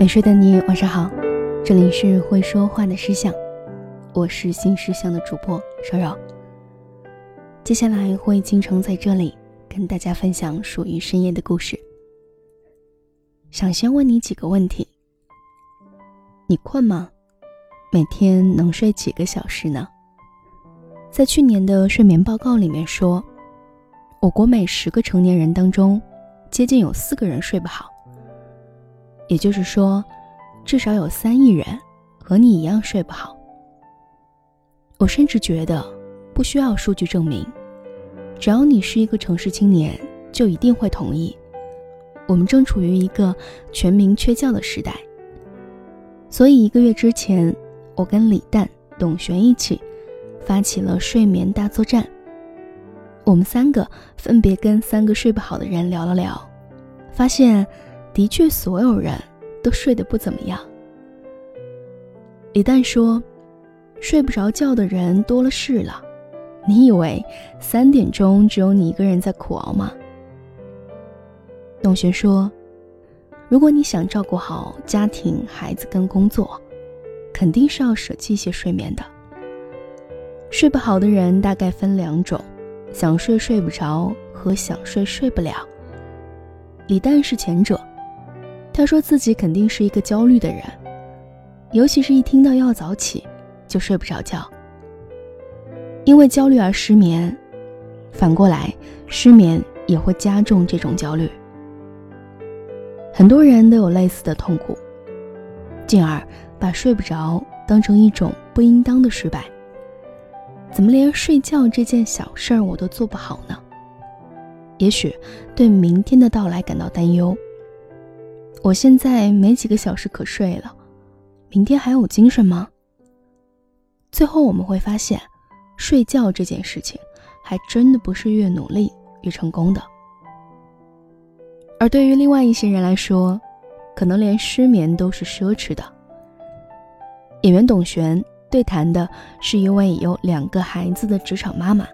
美睡的你晚上好，这里是会说话的诗相，我是新诗相的主播稍扰。接下来会经常在这里跟大家分享属于深夜的故事。想先问你几个问题：你困吗？每天能睡几个小时呢？在去年的睡眠报告里面说，我国每十个成年人当中，接近有四个人睡不好。也就是说，至少有三亿人和你一样睡不好。我甚至觉得，不需要数据证明，只要你是一个城市青年，就一定会同意，我们正处于一个全民缺觉的时代。所以一个月之前，我跟李诞、董璇一起发起了睡眠大作战。我们三个分别跟三个睡不好的人聊了聊，发现。的确，所有人都睡得不怎么样。李诞说：“睡不着觉的人多了是了，你以为三点钟只有你一个人在苦熬吗？”董璇说：“如果你想照顾好家庭、孩子跟工作，肯定是要舍弃一些睡眠的。睡不好的人大概分两种：想睡睡不着和想睡睡不了。李诞是前者。”他说自己肯定是一个焦虑的人，尤其是一听到要早起，就睡不着觉。因为焦虑而失眠，反过来，失眠也会加重这种焦虑。很多人都有类似的痛苦，进而把睡不着当成一种不应当的失败。怎么连睡觉这件小事儿我都做不好呢？也许对明天的到来感到担忧。我现在没几个小时可睡了，明天还有精神吗？最后我们会发现，睡觉这件事情还真的不是越努力越成功的。而对于另外一些人来说，可能连失眠都是奢侈的。演员董璇对谈的是一位有两个孩子的职场妈妈，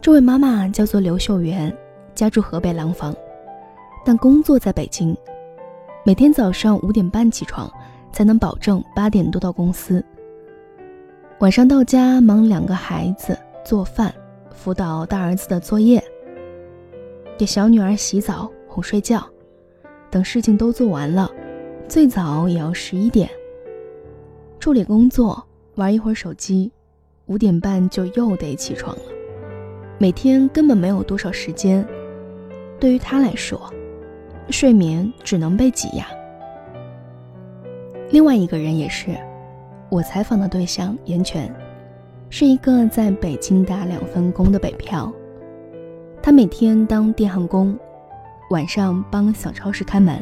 这位妈妈叫做刘秀媛，家住河北廊坊，但工作在北京。每天早上五点半起床，才能保证八点多到公司。晚上到家忙两个孩子做饭，辅导大儿子的作业，给小女儿洗澡哄睡觉，等事情都做完了，最早也要十一点。处理工作，玩一会儿手机，五点半就又得起床了。每天根本没有多少时间，对于他来说。睡眠只能被挤压。另外一个人也是，我采访的对象严泉，是一个在北京打两份工的北漂。他每天当电焊工，晚上帮小超市开门，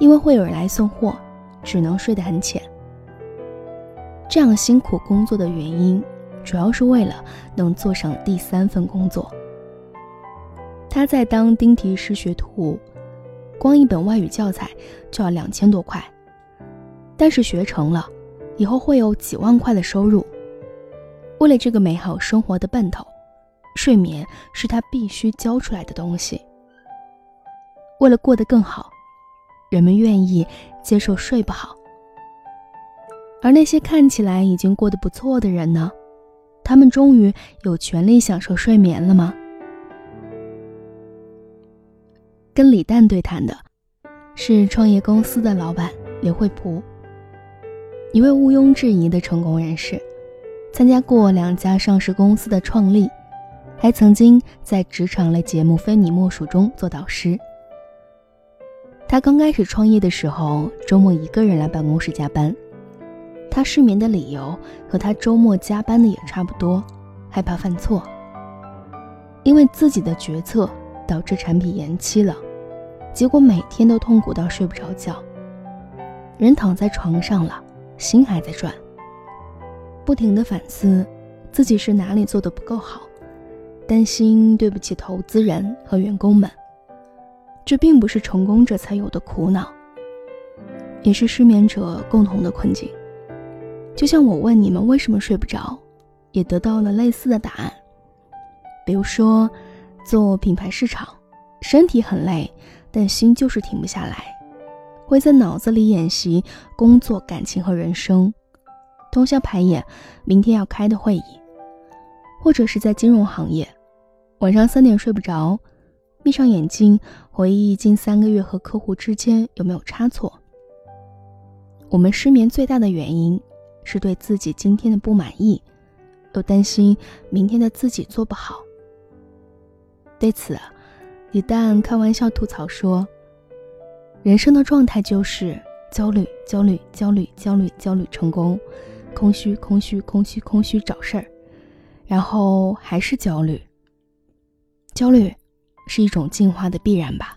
因为会有人来送货，只能睡得很浅。这样辛苦工作的原因，主要是为了能做上第三份工作。他在当钉蹄师学徒。光一本外语教材就要两千多块，但是学成了，以后会有几万块的收入。为了这个美好生活的奔头，睡眠是他必须交出来的东西。为了过得更好，人们愿意接受睡不好。而那些看起来已经过得不错的人呢？他们终于有权利享受睡眠了吗？跟李诞对谈的，是创业公司的老板刘惠普，一位毋庸置疑的成功人士，参加过两家上市公司的创立，还曾经在职场类节目《非你莫属》中做导师。他刚开始创业的时候，周末一个人来办公室加班，他失眠的理由和他周末加班的也差不多，害怕犯错，因为自己的决策。导致产品延期了，结果每天都痛苦到睡不着觉。人躺在床上了，心还在转，不停的反思自己是哪里做的不够好，担心对不起投资人和员工们。这并不是成功者才有的苦恼，也是失眠者共同的困境。就像我问你们为什么睡不着，也得到了类似的答案，比如说。做品牌市场，身体很累，但心就是停不下来，会在脑子里演习工作、感情和人生，通宵排演明天要开的会议，或者是在金融行业，晚上三点睡不着，闭上眼睛回忆近三个月和客户之间有没有差错。我们失眠最大的原因是对自己今天的不满意，又担心明天的自己做不好。对此，李诞开玩笑吐槽说。人生的状态就是焦虑，焦虑，焦虑，焦虑，焦虑，成功，空虚，空虚，空虚，空虚，找事儿，然后还是焦虑。焦虑是一种进化的必然吧。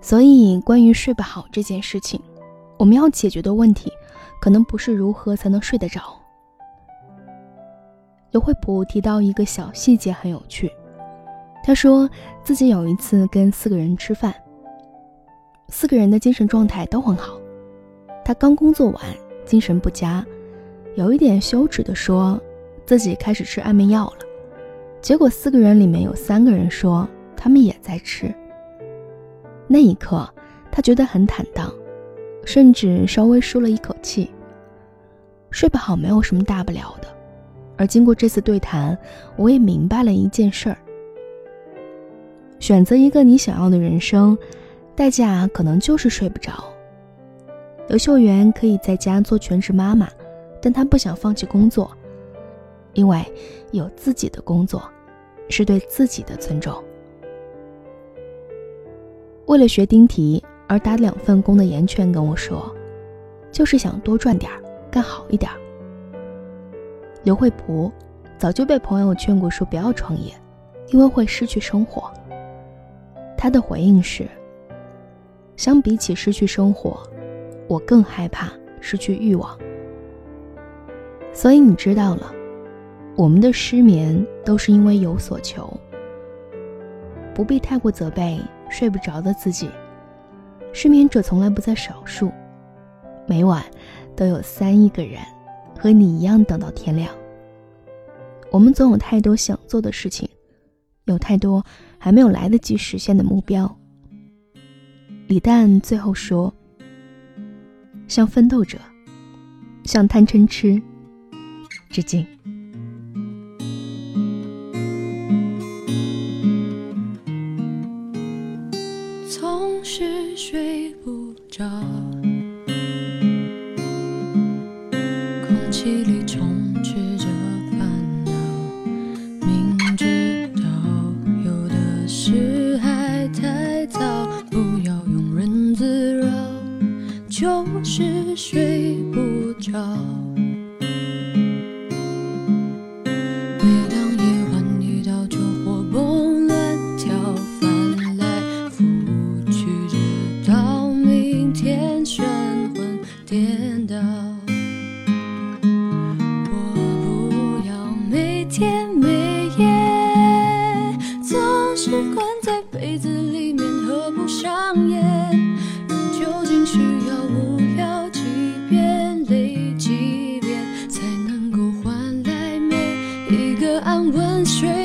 所以，关于睡不好这件事情，我们要解决的问题，可能不是如何才能睡得着。刘惠普提到一个小细节很有趣，他说自己有一次跟四个人吃饭。四个人的精神状态都很好，他刚工作完，精神不佳，有一点羞耻的说自己开始吃安眠药了。结果四个人里面有三个人说他们也在吃。那一刻，他觉得很坦荡，甚至稍微舒了一口气。睡不好没有什么大不了的，而经过这次对谈，我也明白了一件事儿：选择一个你想要的人生。代价可能就是睡不着。刘秀媛可以在家做全职妈妈，但她不想放弃工作，因为有自己的工作，是对自己的尊重。为了学丁题而打两份工的严泉跟我说，就是想多赚点儿，干好一点儿。刘惠普早就被朋友劝过说不要创业，因为会失去生活。他的回应是。相比起失去生活，我更害怕失去欲望。所以你知道了，我们的失眠都是因为有所求。不必太过责备睡不着的自己，失眠者从来不在少数，每晚都有三亿个人和你一样等到天亮。我们总有太多想做的事情，有太多还没有来得及实现的目标。李诞最后说：“向奋斗者，向贪嗔痴，致敬。”总是睡不着，空气里充就是睡不着。水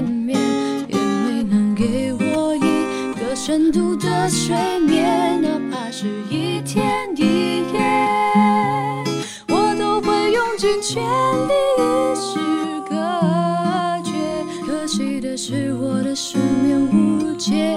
也没能给我一个深度的睡眠，哪怕是一天一夜，我都会用尽全力与世隔绝。可惜的是，我的失眠无解，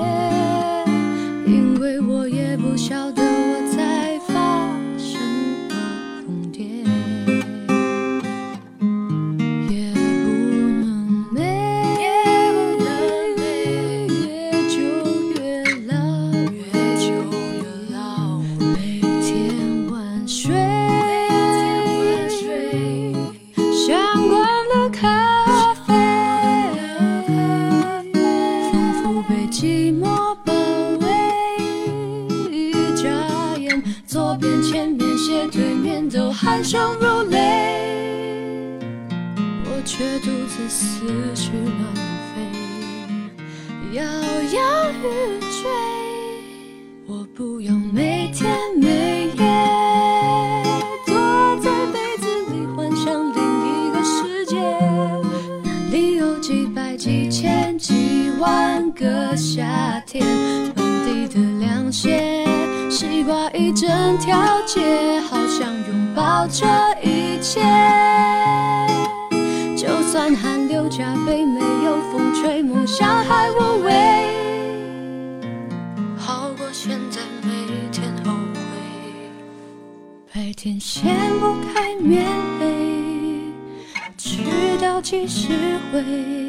都酣畅如泪，我却独自思绪乱飞，摇摇欲坠。我不要每天每夜躲在被子里幻想另一个世界，那里有几百、几千、几万个夏天，满地的凉鞋，西瓜一整条街，抱这一切。就算汗流浃背，没有风吹，梦想还无畏，好过现在每天后悔。白天掀不开棉被，直到几时回？